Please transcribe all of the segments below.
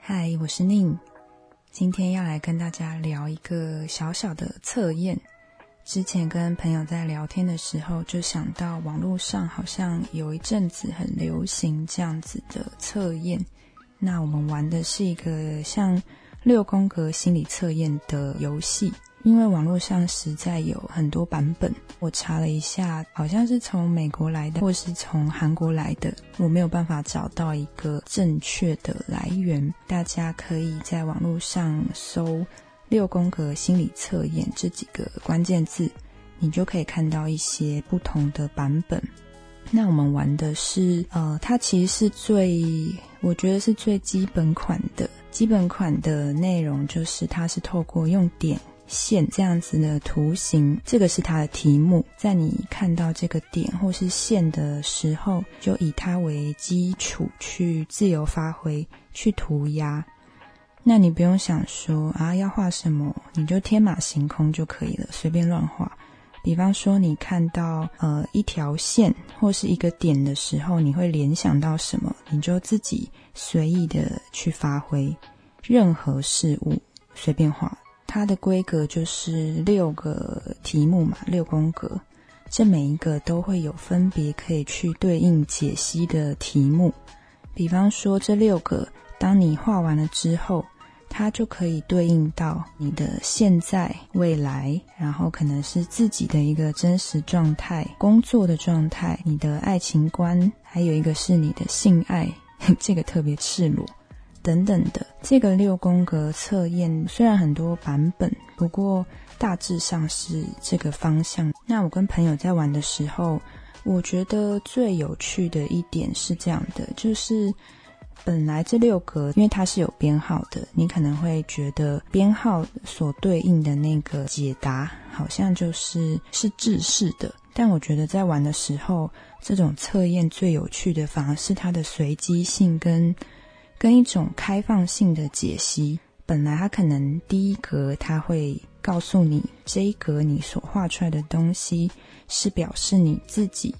嗨，我是宁，今天要来跟大家聊一个小小的测验。之前跟朋友在聊天的时候，就想到网络上好像有一阵子很流行这样子的测验。那我们玩的是一个像六宫格心理测验的游戏。因为网络上实在有很多版本，我查了一下，好像是从美国来的，或是从韩国来的，我没有办法找到一个正确的来源。大家可以在网络上搜“六宫格心理测验”这几个关键字，你就可以看到一些不同的版本。那我们玩的是，呃，它其实是最，我觉得是最基本款的。基本款的内容就是，它是透过用点。线这样子的图形，这个是它的题目。在你看到这个点或是线的时候，就以它为基础去自由发挥，去涂鸦。那你不用想说啊要画什么，你就天马行空就可以了，随便乱画。比方说，你看到呃一条线或是一个点的时候，你会联想到什么，你就自己随意的去发挥，任何事物随便画。它的规格就是六个题目嘛，六宫格，这每一个都会有分别可以去对应解析的题目。比方说，这六个，当你画完了之后，它就可以对应到你的现在、未来，然后可能是自己的一个真实状态、工作的状态、你的爱情观，还有一个是你的性爱，这个特别赤裸。等等的这个六宫格测验虽然很多版本，不过大致上是这个方向。那我跟朋友在玩的时候，我觉得最有趣的一点是这样的，就是本来这六格因为它是有编号的，你可能会觉得编号所对应的那个解答好像就是是制式的，但我觉得在玩的时候，这种测验最有趣的反而是它的随机性跟。跟一种开放性的解析，本来它可能第一格它会告诉你这一格你所画出来的东西是表示你自己，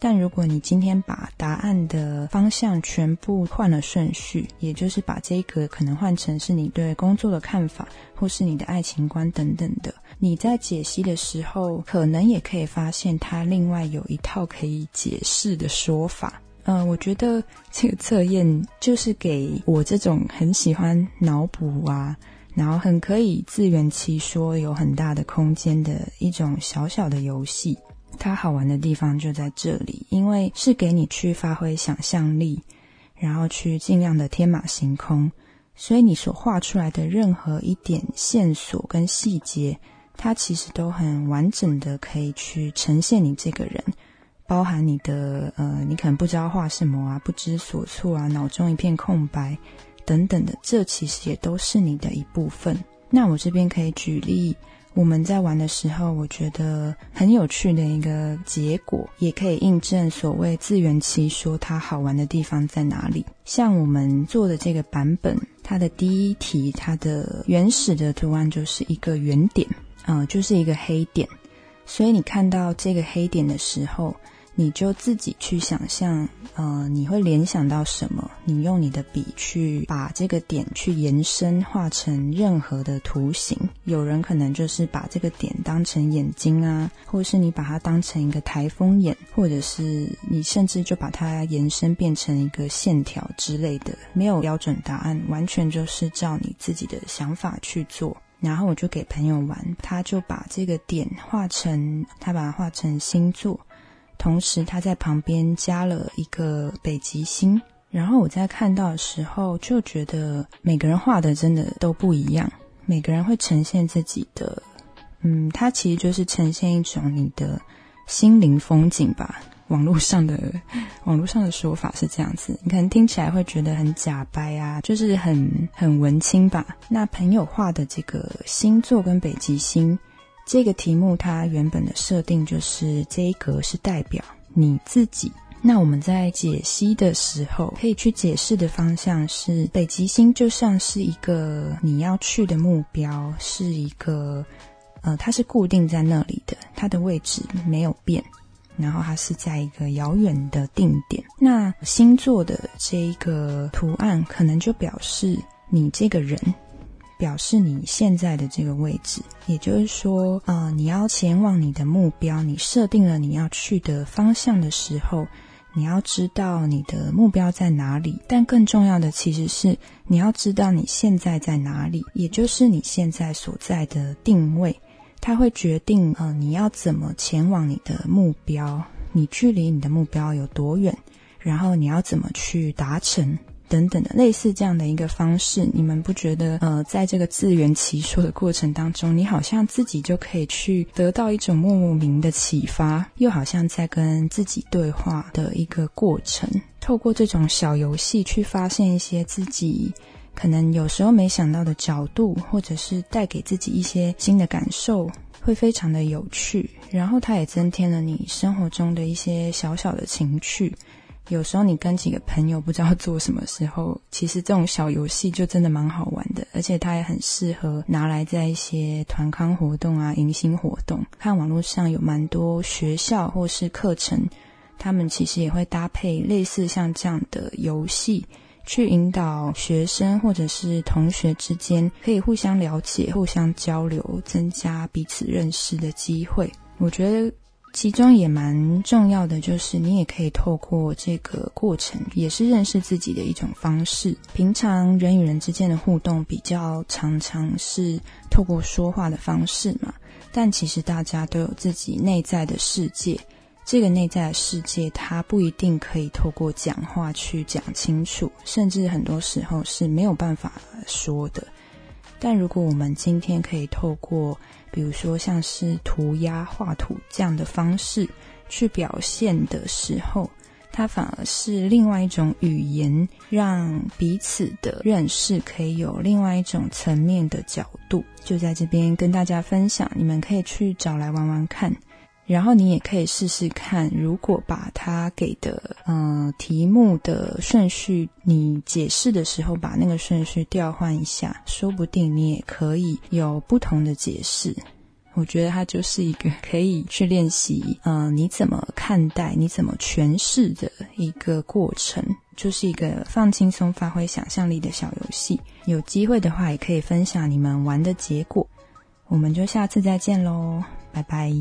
但如果你今天把答案的方向全部换了顺序，也就是把这一格可能换成是你对工作的看法，或是你的爱情观等等的，你在解析的时候，可能也可以发现它另外有一套可以解释的说法。嗯，我觉得这个测验就是给我这种很喜欢脑补啊，然后很可以自圆其说、有很大的空间的一种小小的游戏。它好玩的地方就在这里，因为是给你去发挥想象力，然后去尽量的天马行空，所以你所画出来的任何一点线索跟细节，它其实都很完整的可以去呈现你这个人。包含你的呃，你可能不知道画什么啊，不知所措啊，脑中一片空白等等的，这其实也都是你的一部分。那我这边可以举例，我们在玩的时候，我觉得很有趣的一个结果，也可以印证所谓自圆其说，它好玩的地方在哪里。像我们做的这个版本，它的第一题，它的原始的图案就是一个圆点，嗯，就是一个黑点，所以你看到这个黑点的时候。你就自己去想象，呃，你会联想到什么？你用你的笔去把这个点去延伸，画成任何的图形。有人可能就是把这个点当成眼睛啊，或是你把它当成一个台风眼，或者是你甚至就把它延伸变成一个线条之类的。没有标准答案，完全就是照你自己的想法去做。然后我就给朋友玩，他就把这个点画成，他把它画成星座。同时，他在旁边加了一个北极星。然后我在看到的时候，就觉得每个人画的真的都不一样。每个人会呈现自己的，嗯，它其实就是呈现一种你的心灵风景吧。网络上的 网络上的说法是这样子，你可能听起来会觉得很假掰啊，就是很很文青吧。那朋友画的这个星座跟北极星。这个题目它原本的设定就是这一格是代表你自己。那我们在解析的时候，可以去解释的方向是北极星就像是一个你要去的目标，是一个呃，它是固定在那里的，它的位置没有变。然后它是在一个遥远的定点。那星座的这一个图案，可能就表示你这个人，表示你现在的这个位置。也就是说，呃，你要前往你的目标，你设定了你要去的方向的时候。你要知道你的目标在哪里，但更重要的其实是你要知道你现在在哪里，也就是你现在所在的定位，它会决定呃你要怎么前往你的目标，你距离你的目标有多远，然后你要怎么去达成。等等的类似这样的一个方式，你们不觉得呃，在这个自圆其说的过程当中，你好像自己就可以去得到一种莫名的启发，又好像在跟自己对话的一个过程。透过这种小游戏去发现一些自己可能有时候没想到的角度，或者是带给自己一些新的感受，会非常的有趣。然后它也增添了你生活中的一些小小的情趣。有时候你跟几个朋友不知道做什么时候，其实这种小游戏就真的蛮好玩的，而且它也很适合拿来在一些团康活动啊、迎新活动。看网络上有蛮多学校或是课程，他们其实也会搭配类似像这样的游戏，去引导学生或者是同学之间可以互相了解、互相交流，增加彼此认识的机会。我觉得。其中也蛮重要的，就是你也可以透过这个过程，也是认识自己的一种方式。平常人与人之间的互动比较常常是透过说话的方式嘛，但其实大家都有自己内在的世界，这个内在的世界它不一定可以透过讲话去讲清楚，甚至很多时候是没有办法说的。但如果我们今天可以透过比如说，像是涂鸦、画图这样的方式去表现的时候，它反而是另外一种语言，让彼此的认识可以有另外一种层面的角度。就在这边跟大家分享，你们可以去找来玩玩看。然后你也可以试试看，如果把他给的嗯题目的顺序，你解释的时候把那个顺序调换一下，说不定你也可以有不同的解释。我觉得它就是一个 可以去练习，嗯，你怎么看待、你怎么诠释的一个过程，就是一个放轻松、发挥想象力的小游戏。有机会的话，也可以分享你们玩的结果。我们就下次再见喽，拜拜。